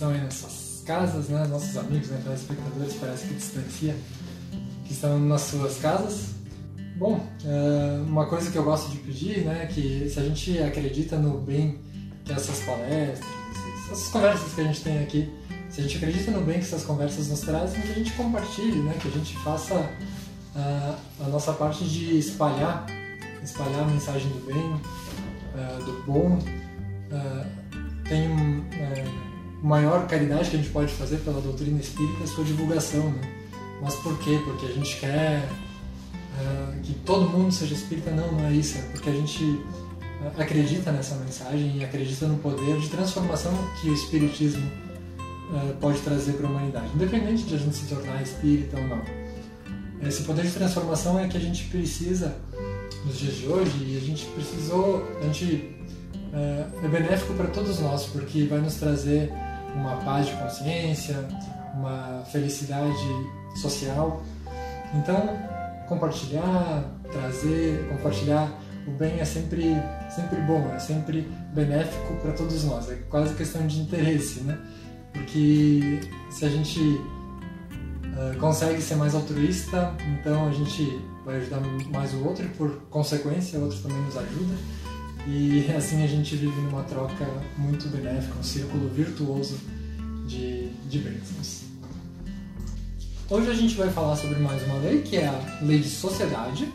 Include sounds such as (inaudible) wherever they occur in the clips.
Estão aí nessas casas, né? Nossos amigos, né? Telespectadores, parece que distancia, que estão nas suas casas. Bom, é, uma coisa que eu gosto de pedir, né? Que se a gente acredita no bem que essas palestras, essas conversas que a gente tem aqui, se a gente acredita no bem que essas conversas nos trazem, que a gente compartilhe, né? Que a gente faça a, a nossa parte de espalhar, espalhar a mensagem do bem, uh, do bom. Uh, maior caridade que a gente pode fazer pela doutrina espírita é a sua divulgação, né? Mas por quê? Porque a gente quer é, que todo mundo seja espírita? Não, não é isso. É porque a gente é, acredita nessa mensagem e acredita no poder de transformação que o espiritismo é, pode trazer para a humanidade, independente de a gente se tornar espírita ou não. Esse poder de transformação é que a gente precisa nos dias de hoje e a gente precisou, a gente é benéfico para todos nós, porque vai nos trazer uma paz de consciência, uma felicidade social. Então, compartilhar, trazer, compartilhar o bem é sempre, sempre bom, é sempre benéfico para todos nós. É quase questão de interesse, né? Porque se a gente uh, consegue ser mais altruísta, então a gente vai ajudar mais o outro e, por consequência, o outro também nos ajuda. E assim a gente vive numa troca muito benéfica, um círculo virtuoso de, de bênçãos. Hoje a gente vai falar sobre mais uma lei, que é a lei de sociedade.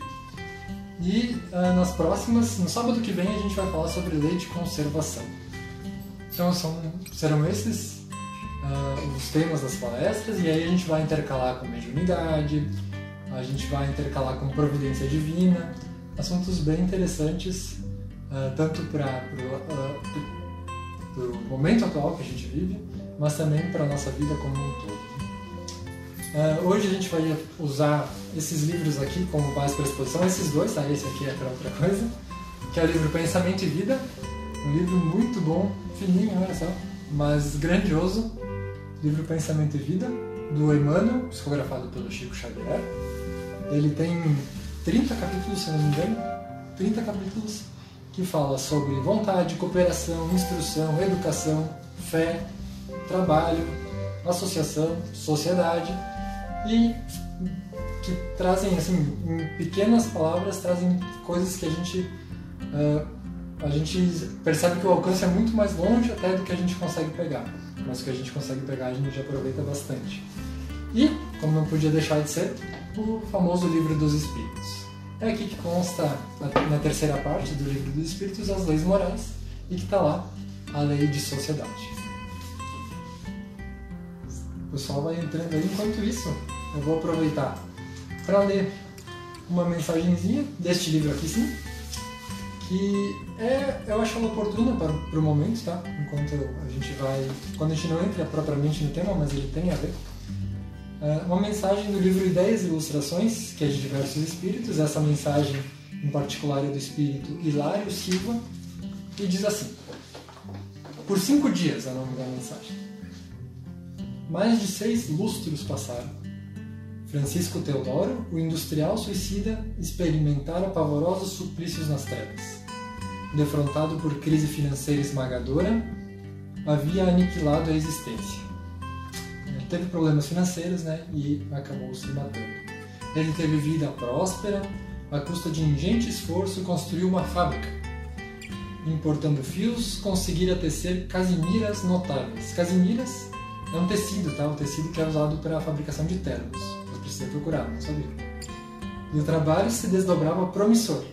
E uh, nas próximas, no sábado que vem, a gente vai falar sobre lei de conservação. Então são, serão esses uh, os temas das palestras, e aí a gente vai intercalar com mediunidade, a gente vai intercalar com providência divina, assuntos bem interessantes uh, tanto para o uh, momento atual que a gente vive, mas também para a nossa vida como um todo. Uh, hoje a gente vai usar esses livros aqui como base para a exposição, esses dois, tá? esse aqui é para outra coisa, que é o livro Pensamento e Vida, um livro muito bom, fininho, olha só, mas grandioso, livro Pensamento e Vida, do Emmanuel, psicografado pelo Chico Xavier. Ele tem 30 capítulos, se não me engano, 30 capítulos que fala sobre vontade, cooperação, instrução, educação, fé, trabalho, associação, sociedade e que trazem assim em pequenas palavras trazem coisas que a gente uh, a gente percebe que o alcance é muito mais longe até do que a gente consegue pegar mas o que a gente consegue pegar a gente aproveita bastante. E como não podia deixar de ser o famoso livro dos espíritos é aqui que consta, na terceira parte do Livro dos Espíritos, as leis morais e que está lá a lei de sociedade. O pessoal vai entrando aí. Enquanto isso, eu vou aproveitar para ler uma mensagenzinha deste livro aqui, sim, que é, eu acho ela oportuna para, o momento, tá? Enquanto a gente vai, quando a gente não entra propriamente no tema, mas ele tem a ver. É, uma mensagem do livro Ideias e Ilustrações, que é de diversos espíritos. Essa mensagem, em particular, é do espírito Hilário Silva, e diz assim: Por cinco dias é o nome da mensagem. Mais de seis lustros passaram. Francisco Teodoro, o industrial suicida, experimentara pavorosos suplícios nas trevas. Defrontado por crise financeira esmagadora, havia aniquilado a existência teve problemas financeiros né, e acabou se matando. Ele teve vida próspera, à custa de ingente esforço construiu uma fábrica. Importando fios, conseguira tecer casimiras notáveis. Casimiras é um tecido, tá? Um tecido que é usado para a fabricação de ternos. Eu precisei procurar, não sabia. E o trabalho se desdobrava promissor.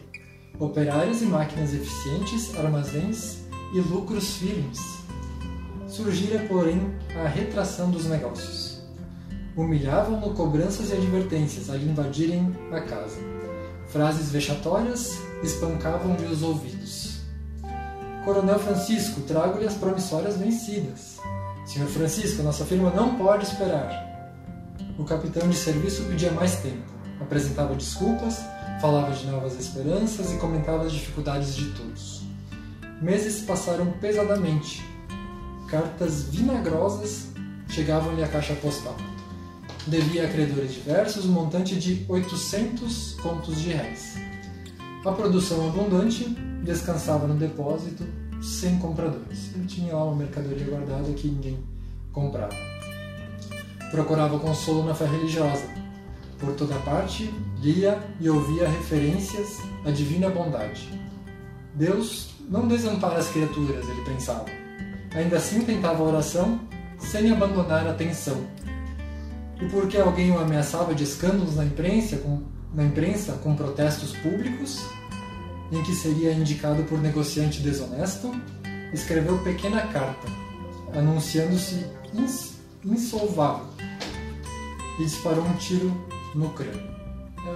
Operários e máquinas eficientes, armazéns e lucros firmes surgira, porém, a retração dos negócios. Humilhavam-no cobranças e advertências al invadirem a casa. Frases vexatórias espancavam-lhe os ouvidos. Coronel Francisco, trago-lhe as promissórias vencidas. Senhor Francisco, nossa firma não pode esperar. O capitão de serviço pedia mais tempo. Apresentava desculpas, falava de novas esperanças e comentava as dificuldades de todos. Meses passaram pesadamente. Cartas vinagrosas chegavam-lhe à caixa postal. Devia a credores diversos um montante de 800 contos de réis. A produção abundante descansava no depósito sem compradores. Ele tinha lá uma mercadoria guardada que ninguém comprava. Procurava consolo na fé religiosa. Por toda parte, lia e ouvia referências à divina bondade. Deus não desampara as criaturas, ele pensava. Ainda assim tentava a oração sem abandonar a tensão. E porque alguém o ameaçava de escândalos na imprensa, com, na imprensa com protestos públicos, em que seria indicado por negociante desonesto, escreveu pequena carta, anunciando-se ins insolvável, e disparou um tiro no crânio.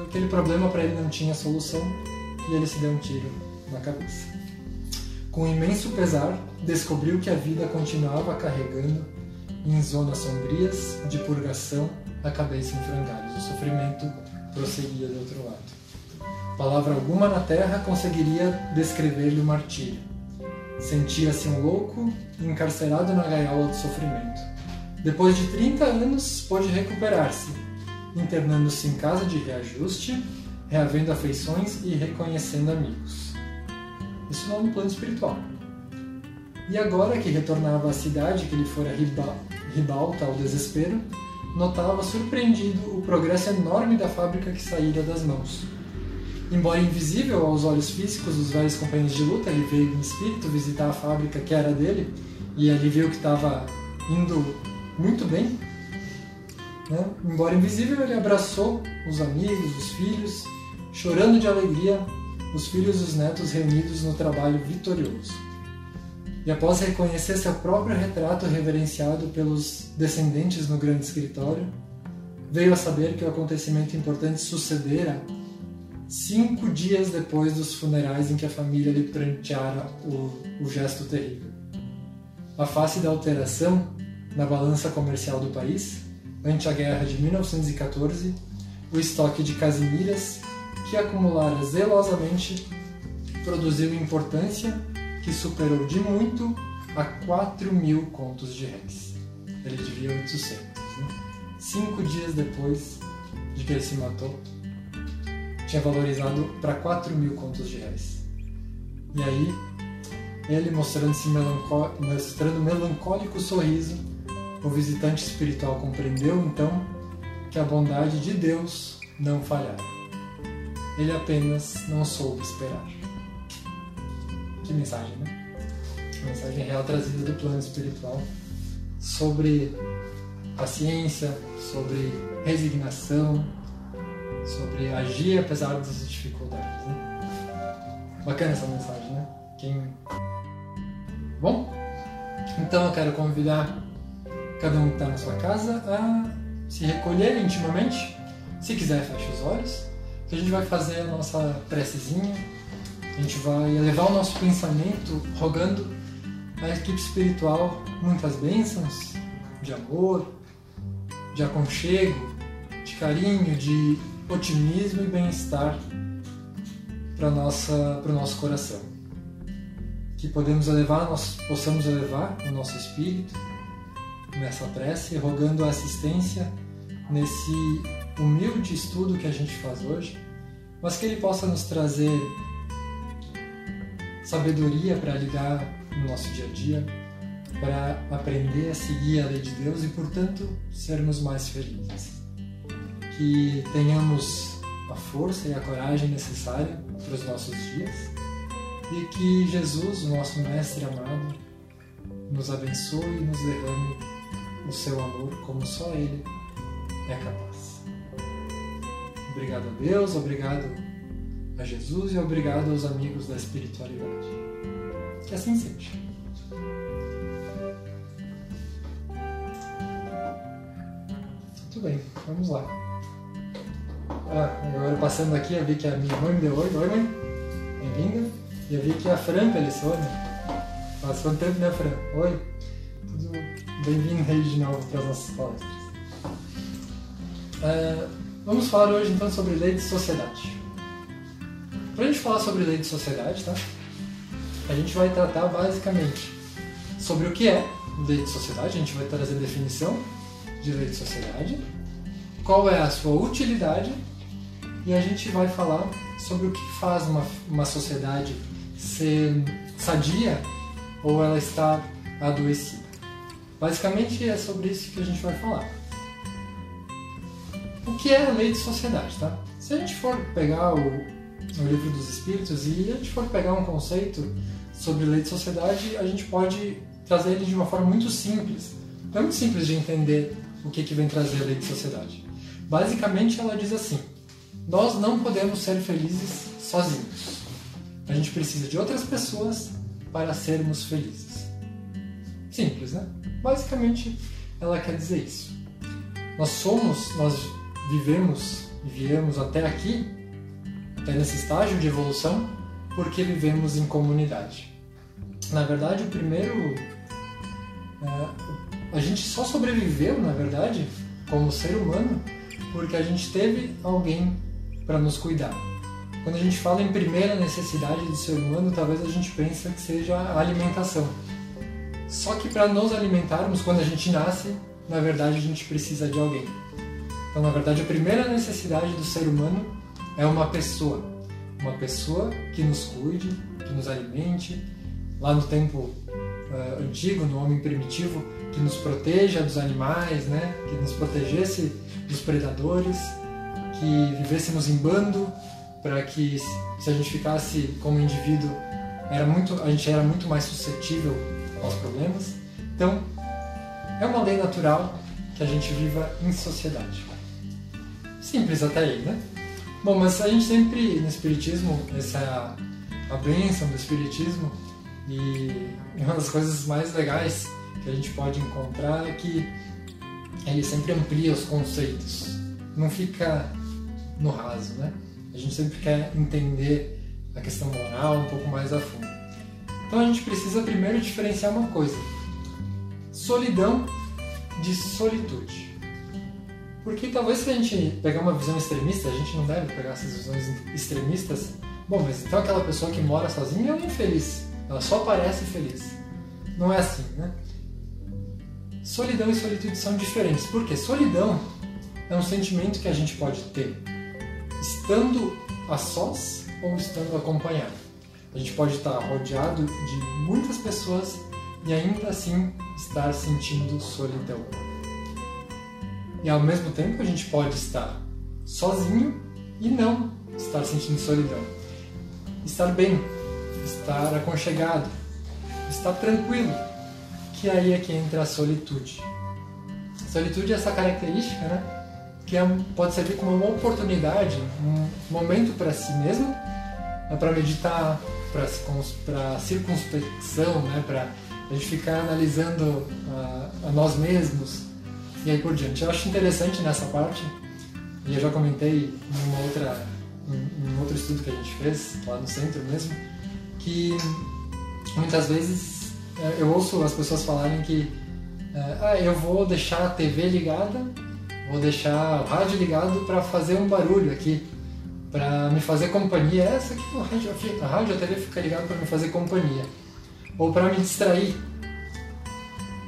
Aquele problema para ele não tinha solução e ele se deu um tiro na cabeça. Com imenso pesar, descobriu que a vida continuava carregando em zonas sombrias de purgação a cabeça em frangalhos. O sofrimento prosseguia do outro lado. Palavra alguma na terra conseguiria descrever-lhe o martírio. Sentia-se um louco encarcerado na gaiola do sofrimento. Depois de 30 anos, pôde recuperar-se, internando-se em casa de reajuste, reavendo afeições e reconhecendo amigos. Isso não no plano espiritual. E agora que retornava à cidade que lhe fora ribalta ao desespero, notava surpreendido o progresso enorme da fábrica que saíra das mãos. Embora invisível aos olhos físicos dos velhos companheiros de luta, ele veio em espírito visitar a fábrica que era dele e ali viu que estava indo muito bem. Né? Embora invisível, ele abraçou os amigos, os filhos, chorando de alegria, os filhos e os netos reunidos no trabalho vitorioso. E após reconhecer seu próprio retrato reverenciado pelos descendentes no grande escritório, veio a saber que o acontecimento importante sucedera cinco dias depois dos funerais em que a família lhe pranteara o, o gesto terrível. A face da alteração na balança comercial do país, ante a guerra de 1914, o estoque de casimiras que acumulara zelosamente produziu importância que superou de muito a 4 mil contos de réis. Ele devia 800. Né? Cinco dias depois de que ele se matou, tinha valorizado para 4 mil contos de réis. E aí, ele mostrando-se mostrando melancólico sorriso, o visitante espiritual compreendeu então que a bondade de Deus não falhara. Ele apenas não soube esperar. Que mensagem, né? Mensagem real trazida do plano espiritual sobre paciência, sobre resignação, sobre agir apesar das dificuldades. Né? Bacana essa mensagem, né? Quem... Bom, então eu quero convidar cada um que está na sua casa a se recolher intimamente. Se quiser, feche os olhos. Que a gente vai fazer a nossa precezinha. A gente vai elevar o nosso pensamento rogando à equipe espiritual muitas bênçãos de amor, de aconchego, de carinho, de otimismo e bem-estar para o nosso coração. Que podemos elevar, nós possamos elevar o nosso espírito nessa prece, rogando a assistência nesse humilde estudo que a gente faz hoje, mas que ele possa nos trazer sabedoria para lidar no nosso dia a dia, para aprender a seguir a lei de Deus e, portanto, sermos mais felizes. Que tenhamos a força e a coragem necessária para os nossos dias e que Jesus, o nosso Mestre amado, nos abençoe e nos derrame o seu amor como só Ele é capaz. Obrigado a Deus, obrigado a Jesus e obrigado aos amigos da espiritualidade. Que assim seja. Muito bem, vamos lá. Ah, agora passando aqui, eu vi que a minha mãe me deu oi, oi mãe. Bem-vinda. E eu vi que a Fran pelissou, né? Faz quanto tempo, né, Fran? Oi. Tudo bem-vindo aí de novo para as nossas palestras. Ah, vamos falar hoje então sobre lei de sociedade. Falar sobre lei de sociedade, tá? A gente vai tratar basicamente sobre o que é lei de sociedade, a gente vai trazer a definição de lei de sociedade, qual é a sua utilidade e a gente vai falar sobre o que faz uma, uma sociedade ser sadia ou ela estar adoecida. Basicamente é sobre isso que a gente vai falar. O que é a lei de sociedade, tá? Se a gente for pegar o, o livro dos Espíritos e a gente for pegar um conceito sobre lei de sociedade, a gente pode trazer ele de uma forma muito simples. É muito simples de entender o que, que vem trazer a lei de sociedade. Basicamente, ela diz assim: nós não podemos ser felizes sozinhos. A gente precisa de outras pessoas para sermos felizes. Simples, né? Basicamente, ela quer dizer isso. Nós somos, nós vivemos e viemos até aqui, até nesse estágio de evolução, porque vivemos em comunidade. Na verdade, o primeiro. É, a gente só sobreviveu, na verdade, como ser humano, porque a gente teve alguém para nos cuidar. Quando a gente fala em primeira necessidade do ser humano, talvez a gente pense que seja a alimentação. Só que para nos alimentarmos, quando a gente nasce, na verdade a gente precisa de alguém. Então, na verdade, a primeira necessidade do ser humano é uma pessoa. Uma pessoa que nos cuide, que nos alimente. Lá no tempo uh, antigo, no homem primitivo, que nos proteja dos animais, né? que nos protegesse dos predadores, que vivêssemos em bando, para que se a gente ficasse como indivíduo, era muito, a gente era muito mais suscetível aos problemas. Então, é uma lei natural que a gente viva em sociedade. Simples até aí, né? Bom, mas a gente sempre no Espiritismo, essa a bênção do Espiritismo, e uma das coisas mais legais que a gente pode encontrar é que ele sempre amplia os conceitos, não fica no raso, né? A gente sempre quer entender a questão moral um pouco mais a fundo. Então a gente precisa primeiro diferenciar uma coisa: solidão de solitude. Porque talvez se a gente pegar uma visão extremista, a gente não deve pegar essas visões extremistas. Bom, mas então aquela pessoa que mora sozinha é infeliz. Ela só parece feliz. Não é assim, né? Solidão e solitude são diferentes. Porque solidão é um sentimento que a gente pode ter estando a sós ou estando acompanhado. A gente pode estar rodeado de muitas pessoas e ainda assim estar sentindo solidão. E ao mesmo tempo a gente pode estar sozinho e não estar sentindo solidão. Estar bem, estar aconchegado, estar tranquilo, que aí é que entra a solitude. A solitude é essa característica, né? Que é, pode servir como uma oportunidade, um momento para si mesmo, né, para meditar, para circunspecção, né? para a gente ficar analisando a, a nós mesmos e aí por diante. Eu acho interessante nessa parte, e eu já comentei em uma outra em um outro estudo que a gente fez lá no centro mesmo, que muitas vezes é, eu ouço as pessoas falarem que é, ah, eu vou deixar a TV ligada, vou deixar o rádio ligado para fazer um barulho aqui, para me fazer companhia. Essa aqui a rádio, a rádio a TV fica ligada para me fazer companhia, ou para me distrair.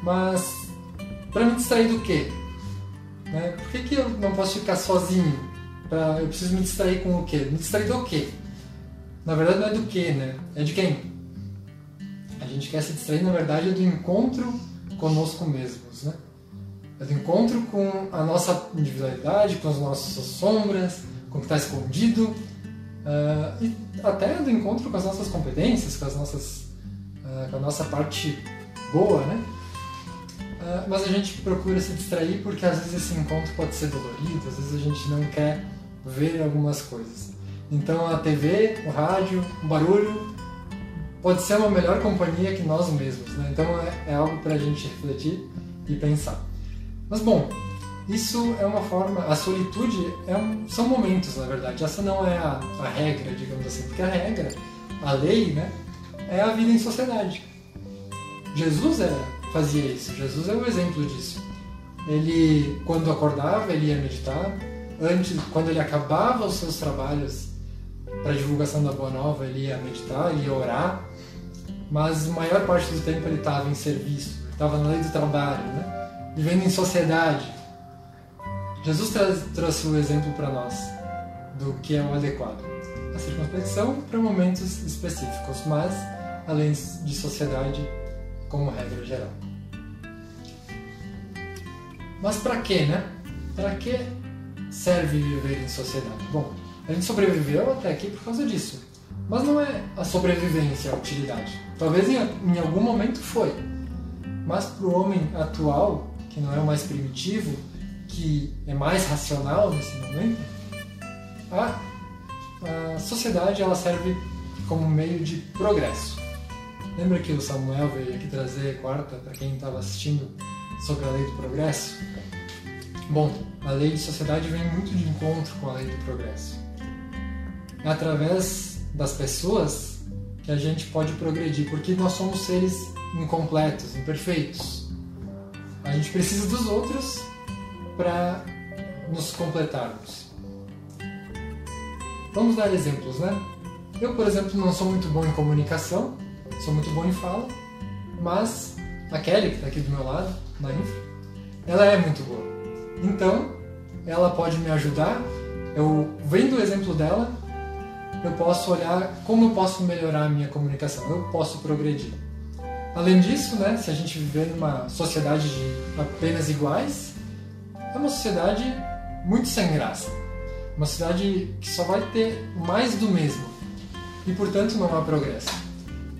Mas para me distrair do quê? Né? Por que, que eu não posso ficar sozinho? Pra, eu preciso me distrair com o quê? Me distrair do quê? Na verdade não é do quê, né? É de quem? A gente quer se distrair, na verdade, é do encontro conosco mesmos, né? É do encontro com a nossa individualidade, com as nossas sombras, com o que está escondido, uh, e até do encontro com as nossas competências, com, as nossas, uh, com a nossa parte boa, né? Uh, mas a gente procura se distrair porque às vezes esse encontro pode ser dolorido, às vezes a gente não quer ver algumas coisas. Então a TV, o rádio, o barulho pode ser uma melhor companhia que nós mesmos. Né? Então é, é algo para a gente refletir e pensar. Mas bom, isso é uma forma. A solitude é um- são momentos, na verdade. Essa não é a, a regra, digamos assim, porque a regra, a lei, né, é a vida em sociedade. Jesus era, fazia isso. Jesus é o exemplo disso. Ele, quando acordava, ele ia meditar. Antes, quando ele acabava os seus trabalhos para divulgação da Boa Nova, ele ia meditar, ele ia orar. Mas a maior parte do tempo ele estava em serviço, estava na lei do trabalho, né? vivendo em sociedade. Jesus trouxe o exemplo para nós do que é o adequado. A circunspecção para momentos específicos, mas além de sociedade como regra geral. Mas para quê, né? Para que serve viver em sociedade? Bom, a gente sobreviveu até aqui por causa disso. Mas não é a sobrevivência a utilidade. Talvez em, em algum momento foi. Mas para o homem atual, que não é o mais primitivo, que é mais racional nesse momento, a, a sociedade ela serve como meio de progresso. Lembra que o Samuel veio aqui trazer quarta para quem estava assistindo sobre a lei do progresso? Bom, a lei de sociedade vem muito de encontro com a lei do progresso. É através das pessoas que a gente pode progredir, porque nós somos seres incompletos, imperfeitos. A gente precisa dos outros para nos completarmos. Vamos dar exemplos, né? Eu, por exemplo, não sou muito bom em comunicação, sou muito bom em fala, mas a Kelly, que está aqui do meu lado, na infra, ela é muito boa. Então, ela pode me ajudar. Eu, vendo o exemplo dela, eu posso olhar como eu posso melhorar a minha comunicação, eu posso progredir. Além disso, né, se a gente viver numa sociedade de apenas iguais, é uma sociedade muito sem graça. Uma sociedade que só vai ter mais do mesmo. E, portanto, não há progresso.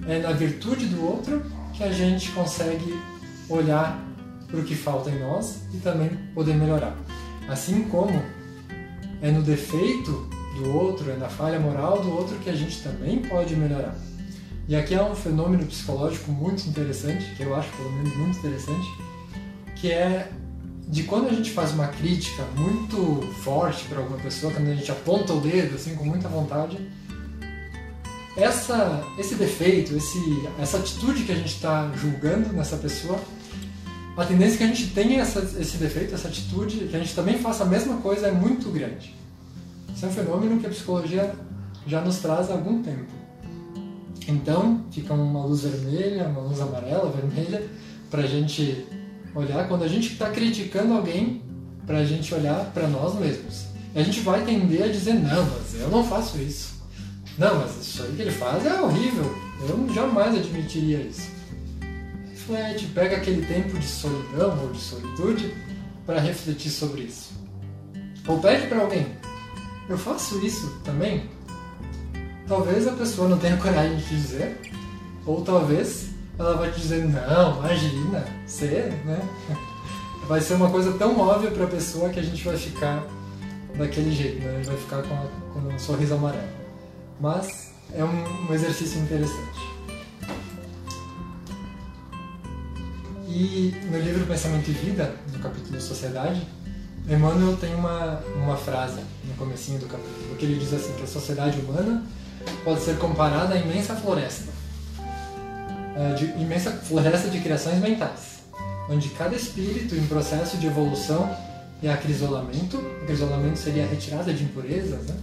É na virtude do outro que a gente consegue olhar para o que falta em nós e também poder melhorar. Assim como é no defeito do outro, é na falha moral do outro que a gente também pode melhorar. E aqui é um fenômeno psicológico muito interessante, que eu acho pelo menos muito interessante, que é de quando a gente faz uma crítica muito forte para alguma pessoa, quando a gente aponta o dedo assim com muita vontade, essa, esse defeito, esse, essa atitude que a gente está julgando nessa pessoa, a tendência que a gente tenha essa, esse defeito, essa atitude, que a gente também faça a mesma coisa é muito grande. Isso é um fenômeno que a psicologia já nos traz há algum tempo. Então, fica uma luz vermelha, uma luz amarela, vermelha, para a gente olhar quando a gente está criticando alguém, para a gente olhar para nós mesmos. A gente vai tender a dizer: não, mas eu não faço isso. Não, mas isso aí que ele faz é horrível. Eu jamais admitiria isso. Reflete, pega aquele tempo de solidão ou de solitude para refletir sobre isso. Ou pede para alguém: eu faço isso também? Talvez a pessoa não tenha (laughs) coragem de te dizer, ou talvez ela vai te dizer: não, imagina, você, né? (laughs) Vai ser uma coisa tão óbvia para a pessoa que a gente vai ficar daquele jeito, né? A gente vai ficar com, a, com um sorriso amarelo. Mas é um, um exercício interessante. E no livro Pensamento e Vida, no capítulo Sociedade, Emmanuel tem uma, uma frase no comecinho do capítulo, que ele diz assim, que a sociedade humana pode ser comparada à imensa floresta, é, de imensa floresta de criações mentais, onde cada espírito em processo de evolução e acrisolamento, acrisolamento seria a retirada de impurezas, né?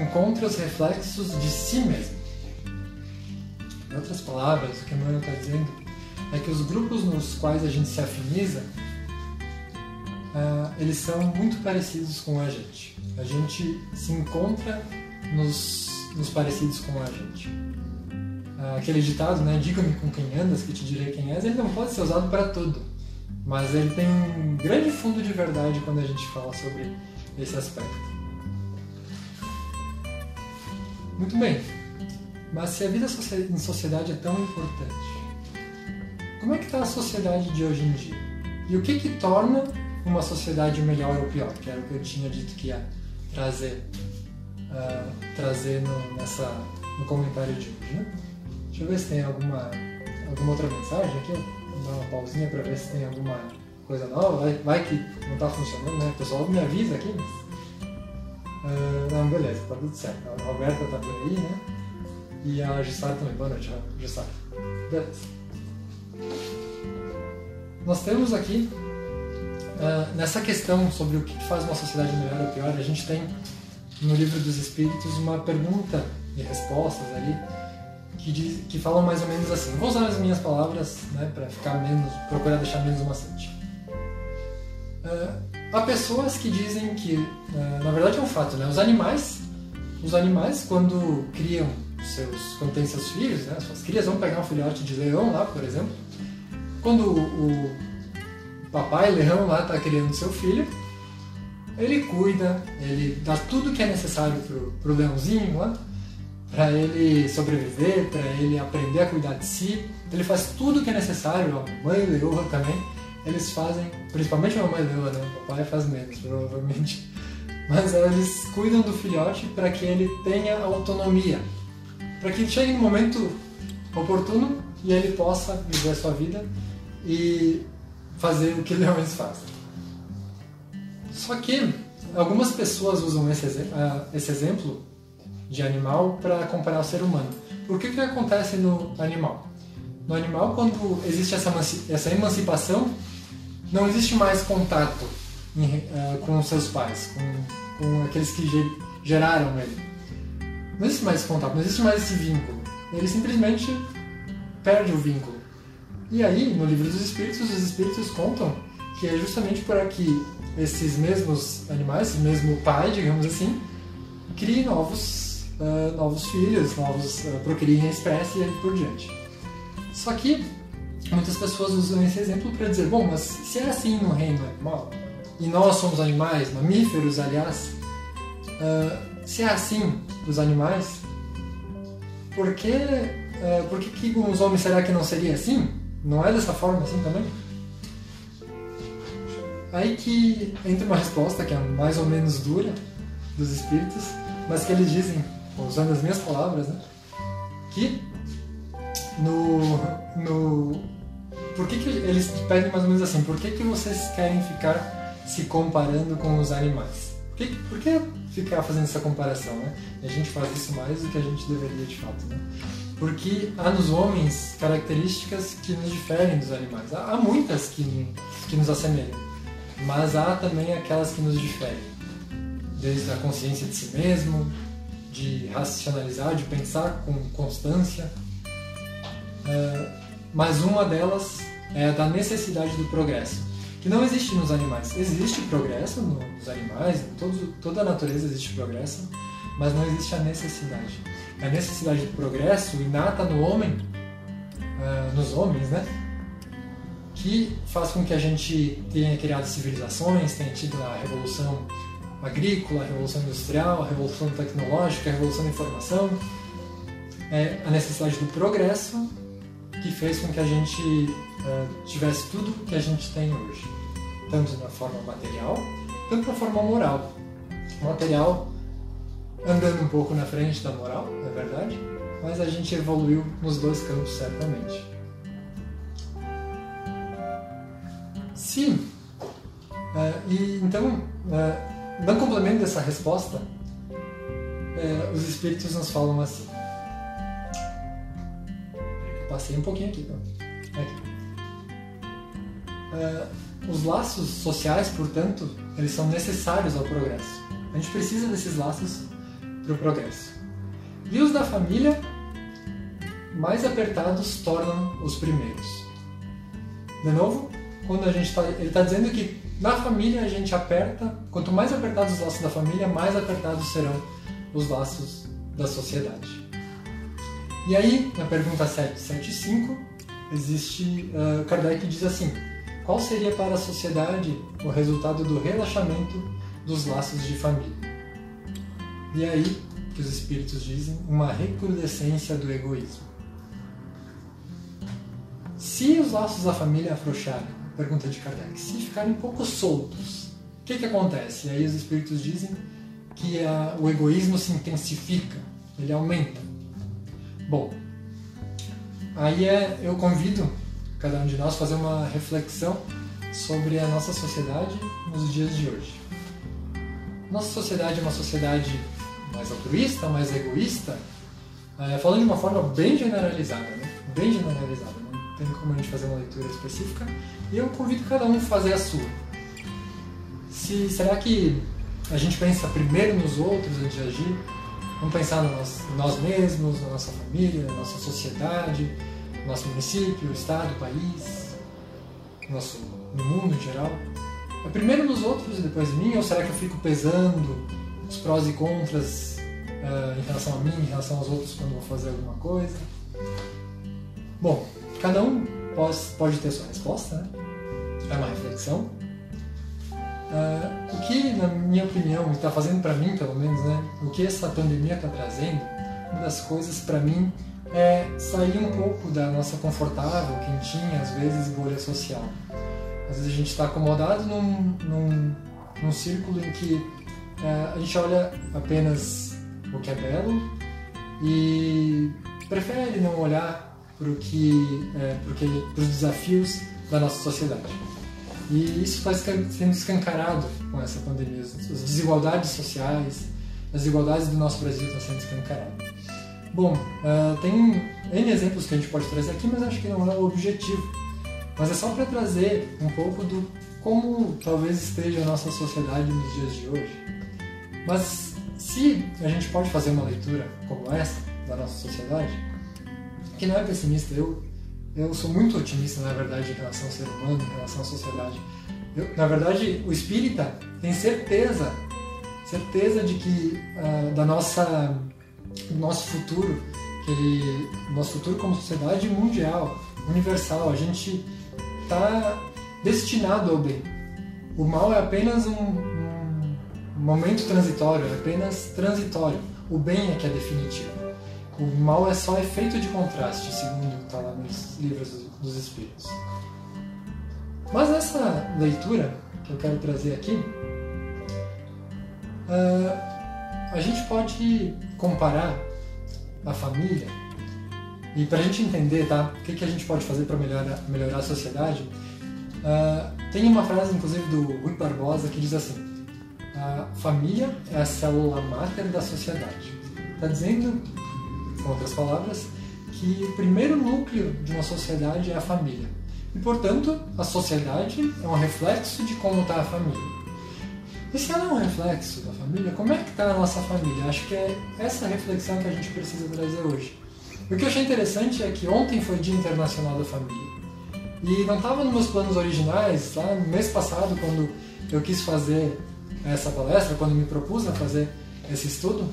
Encontra os reflexos de si mesmo. Em outras palavras, o que Emmanuel está dizendo é que os grupos nos quais a gente se afiniza, uh, eles são muito parecidos com a gente. A gente se encontra nos, nos parecidos com a gente. Uh, aquele ditado, né, diga-me com quem andas que te direi quem és, ele não pode ser usado para tudo, mas ele tem um grande fundo de verdade quando a gente fala sobre esse aspecto. Muito bem, mas se a vida em sociedade é tão importante, como é que está a sociedade de hoje em dia? E o que que torna uma sociedade melhor ou pior? Que era o que eu tinha dito que ia trazer, uh, trazer no, nessa, no comentário de hoje. Né? Deixa eu ver se tem alguma, alguma outra mensagem aqui. Vou dar uma pausinha para ver se tem alguma coisa nova, vai, vai que não tá funcionando, né? O pessoal me avisa aqui, mas. Ah, não, beleza, tá tudo certo. A Roberta tá por aí, né? E a Jussara também. Boa noite, Jussara. Beleza. Nós temos aqui, ah, nessa questão sobre o que faz uma sociedade melhor ou pior, a gente tem no livro dos Espíritos uma pergunta e respostas ali que, diz, que falam mais ou menos assim. Vou usar as minhas palavras né, para ficar menos, procurar deixar menos maçante. Ah, há pessoas que dizem que, ah, na verdade é um fato, né? Os animais, os animais quando criam seus, quando têm seus filhos, né, suas crias, vão pegar um filhote de leão lá, por exemplo, quando o, o papai leão lá está criando seu filho, ele cuida, ele dá tudo que é necessário pro, pro leãozinho lá, para ele sobreviver, para ele aprender a cuidar de si. Ele faz tudo que é necessário, a mãe leoa também. Eles fazem, principalmente a mãe leoa, né? O papai faz menos, provavelmente. (laughs) Mas eles cuidam do filhote para que ele tenha autonomia, para que chegue no momento oportuno e ele possa viver a sua vida e fazer o que (laughs) leões fazem. Só que algumas pessoas usam esse, ah, esse exemplo de animal para comparar ao ser humano. Por que que acontece no animal? No animal, quando existe essa, essa emancipação, não existe mais contato em- ah, com seus pais, com, com aqueles que ge- geraram ele. Não existe mais contato, não existe mais esse vínculo. Ele simplesmente perde o vínculo. E aí, no livro dos espíritos, os espíritos contam que é justamente para que esses mesmos animais, esse mesmo pai, digamos assim, criem novos, ah, novos filhos, novos ah, procriem a espécie e por diante. Só que muitas pessoas usam esse exemplo para dizer, bom, mas se é assim no reino animal, e nós somos animais, mamíferos, aliás, ah, se é assim os animais, por que, ah, por que, que os homens será que não seria assim? Não é dessa forma assim também? Aí que entra uma resposta que é mais ou menos dura dos espíritos, mas que eles dizem, usando as minhas palavras, né, que no, no por que, que eles pedem mais ou menos assim? Por que, que vocês querem ficar se comparando com os animais? Por que, por que ficar fazendo essa comparação, né? A gente faz isso mais do que a gente deveria de fato, né? Porque há nos homens características que nos diferem dos animais. Há, há muitas que, que nos assemelham, mas há também aquelas que nos diferem. Desde a consciência de si mesmo, de racionalizar, de pensar com constância. É, mas uma delas é da necessidade do progresso, que não existe nos animais. Existe progresso nos animais, em todos, toda a natureza existe progresso, mas não existe a necessidade. A necessidade do progresso inata no homem, ah, nos homens, né? Que faz com que a gente tenha criado civilizações, tenha tido a revolução agrícola, a revolução industrial, a revolução tecnológica, a revolução da informação. É a necessidade do progresso que fez com que a gente ah, tivesse tudo que a gente tem hoje, tanto na forma material, tanto na forma moral. O material andando um pouco na frente da moral, é verdade, mas a gente evoluiu nos dois campos certamente. Sim. Ah, e então, dando complemento dessa resposta, eh, os espíritos nos falam assim. Passei um pouquinho aqui, tá? Aqui. Ah, os laços sociais, portanto, eles são necessários ao progresso. A gente precisa desses laços para o progresso. E os da família, mais apertados tornam os primeiros. De novo, quando a gente tá, ele está dizendo que na família a gente aperta, quanto mais apertados os laços da família, mais apertados serão os laços da sociedade. E aí, na pergunta 775, existe, uh, Kardec diz assim, qual seria para a sociedade o resultado do relaxamento dos laços de família? E aí, que os espíritos dizem, uma recrudescência do egoísmo. Se os laços da família afrouxarem, pergunta de Kardec, se ficarem um pouco soltos, o que, que acontece? E aí os espíritos dizem que a, o egoísmo se intensifica, ele aumenta. Bom, aí é, eu convido cada um de nós a fazer uma reflexão sobre a nossa sociedade nos dias de hoje. Nossa sociedade é uma sociedade mais altruísta, mais egoísta, é, falando de uma forma bem generalizada, né? bem generalizada, não tem como a gente fazer uma leitura específica, e eu convido cada um a fazer a sua. Se, será que a gente pensa primeiro nos outros antes de agir? Vamos pensar nós, nós mesmos, na nossa família, na nossa sociedade, no nosso município, estado, país, nosso, no mundo em geral. É primeiro nos outros e depois em mim? Ou será que eu fico pesando os prós e contras uh, em relação a mim, em relação aos outros quando vou fazer alguma coisa? Bom, cada um pode, pode ter sua resposta, né? É uma reflexão. Uh, o que, na minha opinião, está fazendo para mim, pelo menos, né? O que essa pandemia está trazendo, uma das coisas para mim é sair um pouco da nossa confortável, quentinha, às vezes, bolha social. Às vezes a gente está acomodado num, num, num, círculo em que uh, a gente olha apenas o que é belo e prefere não olhar para que, é, os desafios da nossa sociedade. E isso está sendo escancarado com essa pandemia. As desigualdades sociais, as desigualdades do nosso Brasil estão sendo escancaradas. Bom, uh, tem N exemplos que a gente pode trazer aqui, mas acho que não é o objetivo. Mas é só para trazer um pouco do como talvez esteja a nossa sociedade nos dias de hoje. Mas se a gente pode fazer uma leitura como essa da nossa sociedade, que não é pessimista, eu eu sou muito otimista, na verdade, em relação ao ser humano, em relação à sociedade. Eu, na verdade, o espírita tem certeza, certeza de que uh, da nossa, do nosso futuro, que ele, nosso futuro como sociedade mundial, universal, a gente está destinado ao bem. O mal é apenas um, um momento transitório, é apenas transitório. O bem é que é definitivo. O mal é só efeito de contraste, segundo está lá nos livros dos Espíritos. Mas nessa leitura que eu quero trazer aqui, uh, a gente pode comparar a família e para a gente entender, tá, o que, que a gente pode fazer para melhorar, melhorar a sociedade, uh, tem uma frase, inclusive, do Rui Barbosa que diz assim: a família é a célula máter da sociedade. Está dizendo com outras palavras, que o primeiro núcleo de uma sociedade é a família. E, portanto, a sociedade é um reflexo de como está a família. E se ela é um reflexo da família, como é que está a nossa família? Acho que é essa reflexão que a gente precisa trazer hoje. O que eu achei interessante é que ontem foi Dia Internacional da Família. E não estava nos meus planos originais, lá no mês passado, quando eu quis fazer essa palestra, quando me propus a fazer esse estudo,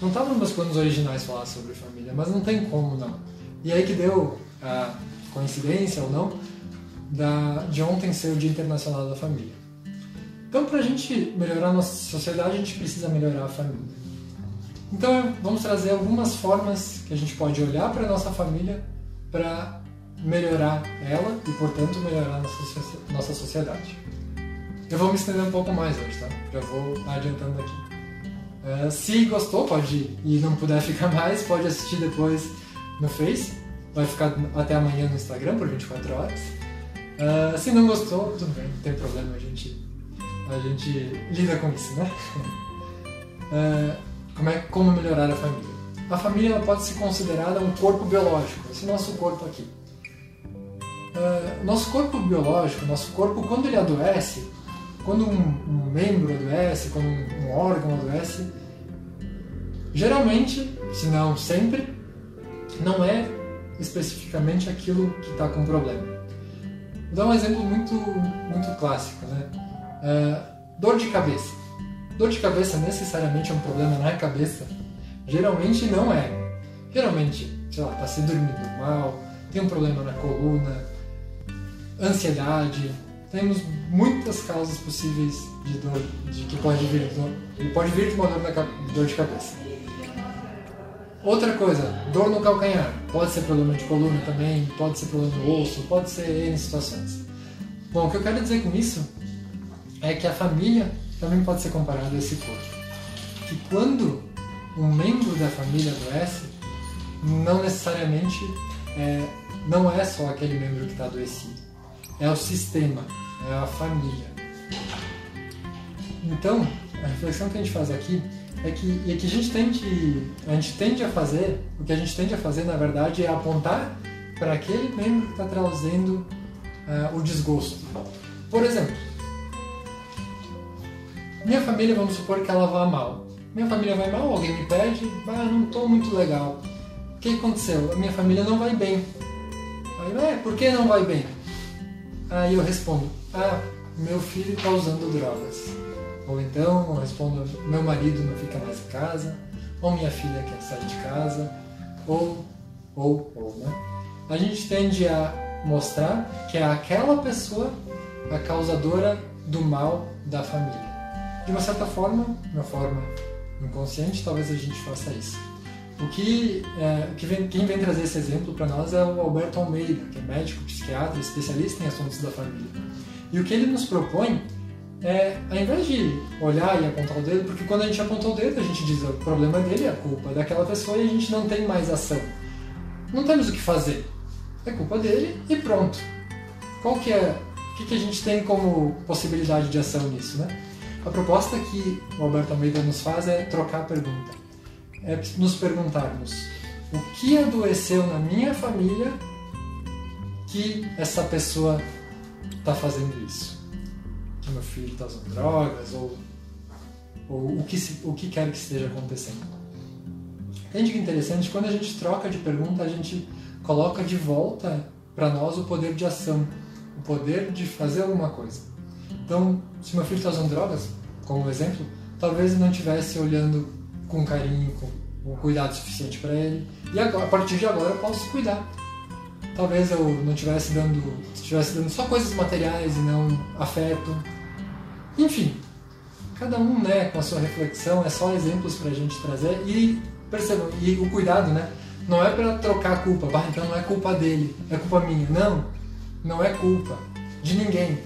não estava nos meus planos originais falar sobre família, mas não tem como não. E aí que deu a coincidência ou não da, de ontem ser o Dia Internacional da Família. Então, para a gente melhorar a nossa sociedade, a gente precisa melhorar a família. Então, vamos trazer algumas formas que a gente pode olhar para a nossa família para melhorar ela e, portanto, melhorar nossa, nossa sociedade. Eu vou me estender um pouco mais hoje, tá? Já vou adiantando aqui. Uh, se gostou, pode ir. E não puder ficar mais, pode assistir depois no Face. Vai ficar até amanhã no Instagram por 24 horas. Uh, se não gostou, tudo bem, não tem problema, a gente, a gente lida com isso, né? Uh, (laughs) como, é, como melhorar a família? A família ela pode ser considerada um corpo biológico, esse nosso corpo aqui. Uh, nosso corpo biológico, nosso corpo, quando ele adoece, quando um, um membro adoece, quando um, um órgão adoece, geralmente, se não sempre, não é especificamente aquilo que está com problema. Vou dar um exemplo muito, muito clássico, né? Uh, dor de cabeça. Dor de cabeça necessariamente é um problema na cabeça? Geralmente não é. Geralmente, sei lá, está se dormindo mal, tem um problema na coluna, ansiedade, temos muitas causas possíveis de dor, de que pode vir dor, pode vir de uma dor, na, dor de cabeça. Outra coisa, dor no calcanhar. Pode ser problema de coluna também, pode ser problema no osso, pode ser N situações. Bom, o que eu quero dizer com isso é que a família também pode ser comparada a esse corpo. Que quando um membro da família adoece, não necessariamente é, não é só aquele membro que está adoecido é o sistema, é a família. Então, a reflexão que a gente faz aqui é que, é que a, gente tende, a gente tende a fazer, o que a gente tende a fazer, na verdade, é apontar para aquele membro que está trazendo uh, o desgosto. Por exemplo, minha família, vamos supor que ela vá mal. Minha família vai mal, alguém me pede, ah, não estou muito legal. O que aconteceu? A minha família não vai bem. Aí, é, por que não vai bem? Aí eu respondo, ah, meu filho está usando drogas. Ou então eu respondo, meu marido não fica mais em casa, ou minha filha quer sair de casa, ou, ou, ou, né? A gente tende a mostrar que é aquela pessoa a causadora do mal da família. De uma certa forma, de uma forma inconsciente, talvez a gente faça isso. O que, é, que vem, quem vem trazer esse exemplo para nós é o Alberto Almeida, que é médico, psiquiatra, especialista em assuntos da família. E o que ele nos propõe é, ao invés de olhar e apontar o dedo, porque quando a gente aponta o dedo, a gente diz o problema dele, é a culpa daquela pessoa e a gente não tem mais ação. Não temos o que fazer. É culpa dele e pronto. Qual que é, o que, que a gente tem como possibilidade de ação nisso, né? A proposta que o Alberto Almeida nos faz é trocar a pergunta. É nos perguntarmos o que adoeceu na minha família que essa pessoa está fazendo isso. Que meu filho está usando drogas ou, ou o, que se, o que quer que esteja acontecendo. Entende que interessante? Quando a gente troca de pergunta, a gente coloca de volta para nós o poder de ação, o poder de fazer alguma coisa. Então, se meu filho está usando drogas, como exemplo, talvez não estivesse olhando com carinho, com, com cuidado suficiente para ele. E agora, a partir de agora eu posso cuidar. Talvez eu não estivesse dando, estivesse dando só coisas materiais e não afeto. Enfim, cada um, né, com a sua reflexão, é só exemplos para a gente trazer e percebam e o cuidado, né? Não é para trocar a culpa, bah, então não é culpa dele, é culpa minha. Não, não é culpa de ninguém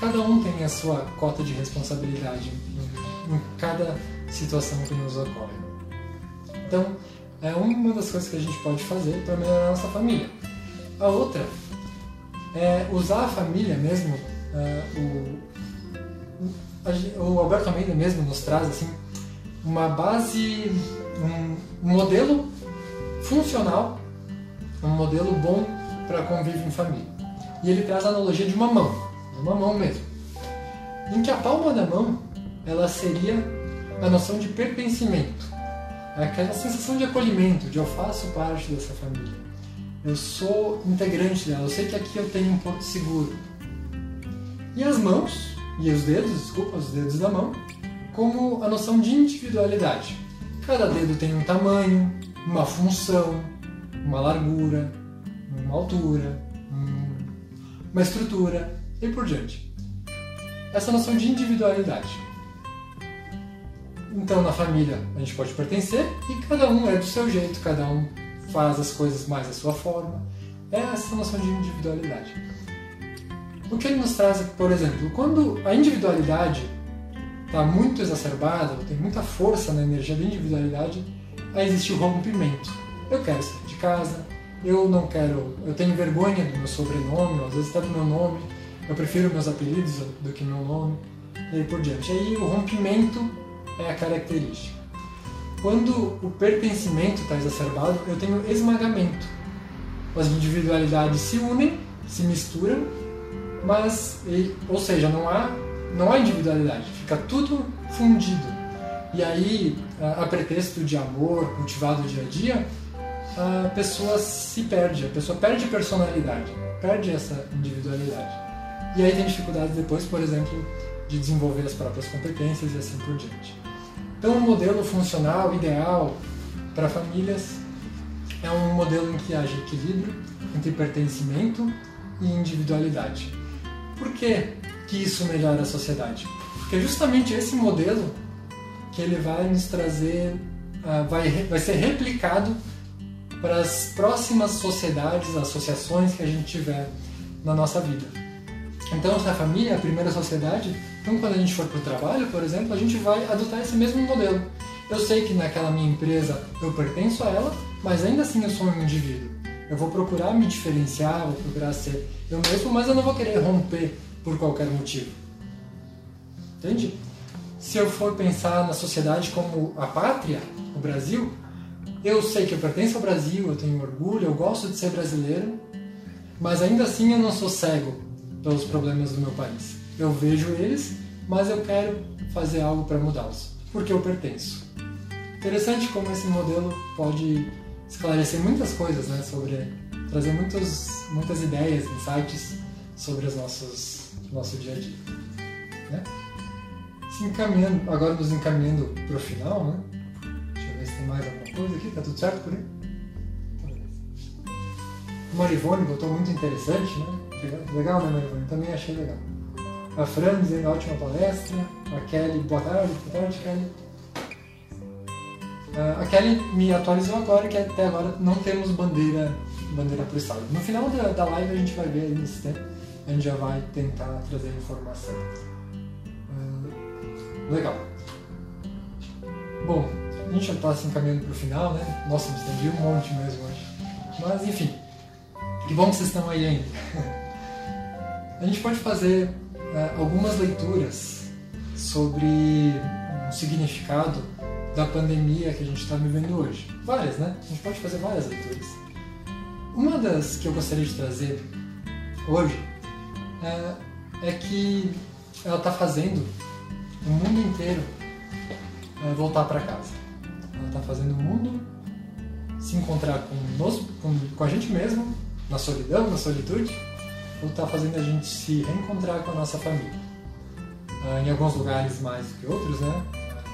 cada um tem a sua cota de responsabilidade em, em cada situação que nos ocorre. Então, é uma das coisas que a gente pode fazer para melhorar a nossa família. A outra é usar a família mesmo. Uh, o, o Alberto Almeida mesmo nos traz assim uma base, um, modelo funcional, um modelo bom para convívio em família. E ele traz a analogia de uma mão uma mão mesmo. Em que a palma da mão, ela seria a noção de pertencimento. É aquela sensação de acolhimento, de eu faço parte dessa família. Eu sou integrante dela, eu sei que aqui eu tenho um ponto seguro. E as mãos, e os dedos, desculpa, os dedos da mão, como a noção de individualidade. Cada dedo tem um tamanho, uma função, uma largura, uma altura, uma estrutura e por diante. Essa noção de individualidade. Então, na família, a gente pode pertencer e cada um é do seu jeito, cada um faz as coisas mais da sua forma. É essa noção de individualidade. O que ele nos traz, por exemplo, quando a individualidade está muito exacerbada, tem muita força na energia da individualidade, aí existe o rompimento. Eu quero sair de casa, eu não quero, eu tenho vergonha do meu sobrenome, às vezes até do meu nome, eu prefiro meus apelidos do que meu nome, e aí por diante. Aí o rompimento é a característica. Quando o pertencimento está exacerbado, eu tenho esmagamento. As individualidades se unem, se misturam, mas, ou seja, não há, não há individualidade, fica tudo fundido. E aí, a, pretexto de amor cultivado dia a dia, a pessoa se perde, a pessoa perde personalidade, perde essa individualidade. E aí tem dificuldades depois, por exemplo, de desenvolver as próprias competências e assim por diante. Então, um modelo funcional, ideal para famílias é um modelo em que haja equilíbrio entre pertencimento e individualidade. Por que, que isso melhora a sociedade? Porque é justamente esse modelo que ele vai nos trazer, uh, vai, vai ser replicado para as próximas sociedades, associações que a gente tiver na nossa vida. Então, a família é a primeira sociedade, então quando a gente for para o trabalho, por exemplo, a gente vai adotar esse mesmo modelo. Eu sei que naquela minha empresa eu pertenço a ela, mas ainda assim eu sou um indivíduo. Eu vou procurar me diferenciar, vou procurar ser eu mesmo, mas eu não vou querer romper por qualquer motivo. Entende? Se eu for pensar na sociedade como a pátria, o Brasil, eu sei que eu pertenço ao Brasil, eu tenho orgulho, eu gosto de ser brasileiro, mas ainda assim eu não sou cego pelos problemas do meu país. Eu vejo eles, mas eu quero fazer algo para mudá-los, porque eu pertenço. Interessante como esse modelo pode esclarecer muitas coisas, né, sobre trazer muitos, muitas ideias, insights sobre os nossos nosso dia a dia, né? Se encaminhando, agora nos encaminhando para o final, né? Deixa eu ver se tem mais alguma coisa aqui, tá tudo certo por aí? O Marivone botou muito interessante, né? Legal, né, Marivone? Também achei legal. A Fran dizendo ótima palestra. A Kelly, boa tarde, boa tarde, Kelly. Uh, a Kelly me atualizou agora que até agora não temos bandeira bandeira para o estado. No final da, da live a gente vai ver nesse tempo, a gente já vai tentar trazer informação. Uh, legal. Bom, a gente já está se encaminhando para o final, né? Nossa, me estendi um monte mesmo hoje. Mas enfim, que bom que vocês estão aí ainda. (laughs) a gente pode fazer algumas leituras sobre o significado da pandemia que a gente está vivendo hoje. Várias, né? A gente pode fazer várias leituras. Uma das que eu gostaria de trazer hoje é, é que ela está fazendo o mundo inteiro é, voltar para casa. Ela está fazendo o mundo se encontrar com, com, com a gente mesmo, na solidão, na solitude, está fazendo a gente se reencontrar com a nossa família. Uh, em alguns lugares mais do que outros, né?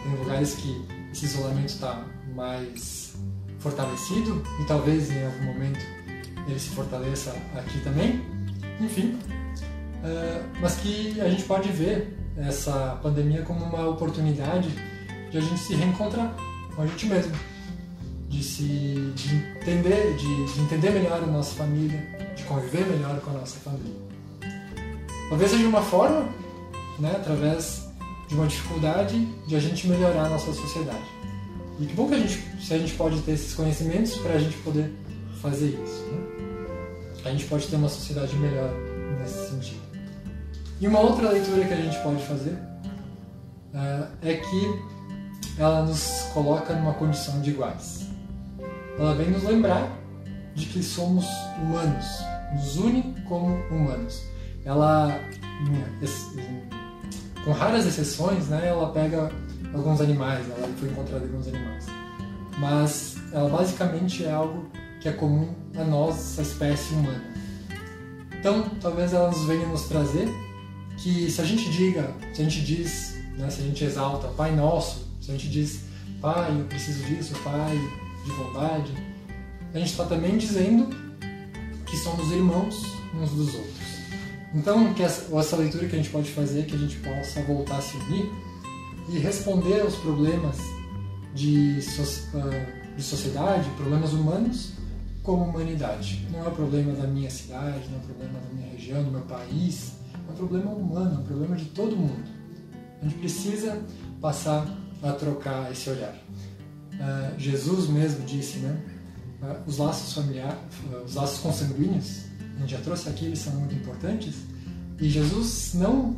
Tem lugares que esse isolamento está mais fortalecido e talvez em algum momento ele se fortaleça aqui também. Enfim, uh, mas que a gente pode ver essa pandemia como uma oportunidade de a gente se reencontrar com a gente mesmo, de se de entender, de, de entender melhor a nossa família, de conviver melhor com a nossa família. Talvez seja uma forma, né, através de uma dificuldade, de a gente melhorar a nossa sociedade. E que bom que a gente, se a gente pode ter esses conhecimentos para a gente poder fazer isso. Né? A gente pode ter uma sociedade melhor nesse sentido. E uma outra leitura que a gente pode fazer uh, é que ela nos coloca numa condição de iguais. Ela vem nos lembrar de que somos humanos, nos une como humanos. Ela, com raras exceções, né, ela pega alguns animais, ela foi encontrada em alguns animais. Mas ela basicamente é algo que é comum a nós, a espécie humana. Então, talvez ela nos venha nos trazer que se a gente diga, se a gente diz, né, se a gente exalta Pai Nosso, se a gente diz Pai, eu preciso disso, Pai de bondade, a gente está também dizendo que somos irmãos uns dos outros. Então, que essa, essa leitura que a gente pode fazer, que a gente possa voltar a se unir e responder aos problemas de, de sociedade, problemas humanos, como humanidade. Não é um problema da minha cidade, não é um problema da minha região, do meu país, é um problema humano, é um problema de todo mundo. A gente precisa passar a trocar esse olhar. Uh, Jesus mesmo disse, né? Uh, os laços familiares, uh, os laços consanguíneos, a gente já trouxe aqui, eles são muito importantes. E Jesus não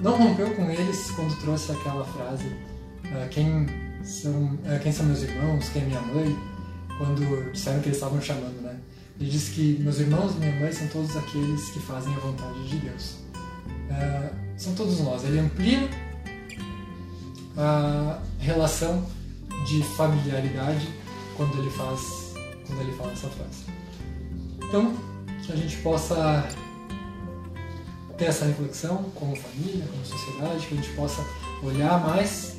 não rompeu com eles quando trouxe aquela frase quem, são, quem são meus irmãos, quem é minha mãe, quando disseram que eles estavam chamando, né? Ele disse que meus irmãos e minha mãe são todos aqueles que fazem a vontade de Deus. são todos nós. Ele amplia a relação de familiaridade quando ele faz quando ele fala essa frase. Então, que a gente possa ter essa reflexão como família, como sociedade, que a gente possa olhar mais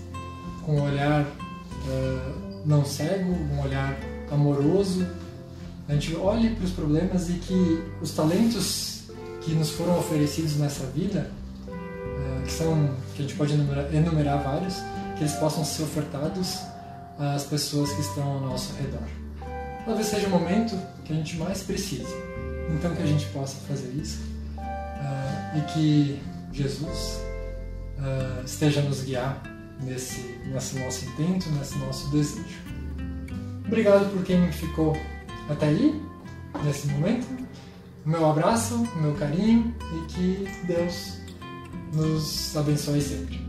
com um olhar uh, não cego, um olhar amoroso, a gente olhe para os problemas e que os talentos que nos foram oferecidos nessa vida, uh, que são que a gente pode enumerar, enumerar vários, que eles possam ser ofertados às pessoas que estão ao nosso redor. Talvez seja o momento que a gente mais precise. Então que a gente possa fazer isso uh, e que Jesus uh, esteja nos guiar nesse, nesse nosso intento, nesse nosso desejo. Obrigado por quem ficou até aí, nesse momento. O meu abraço, o meu carinho e que Deus nos abençoe sempre.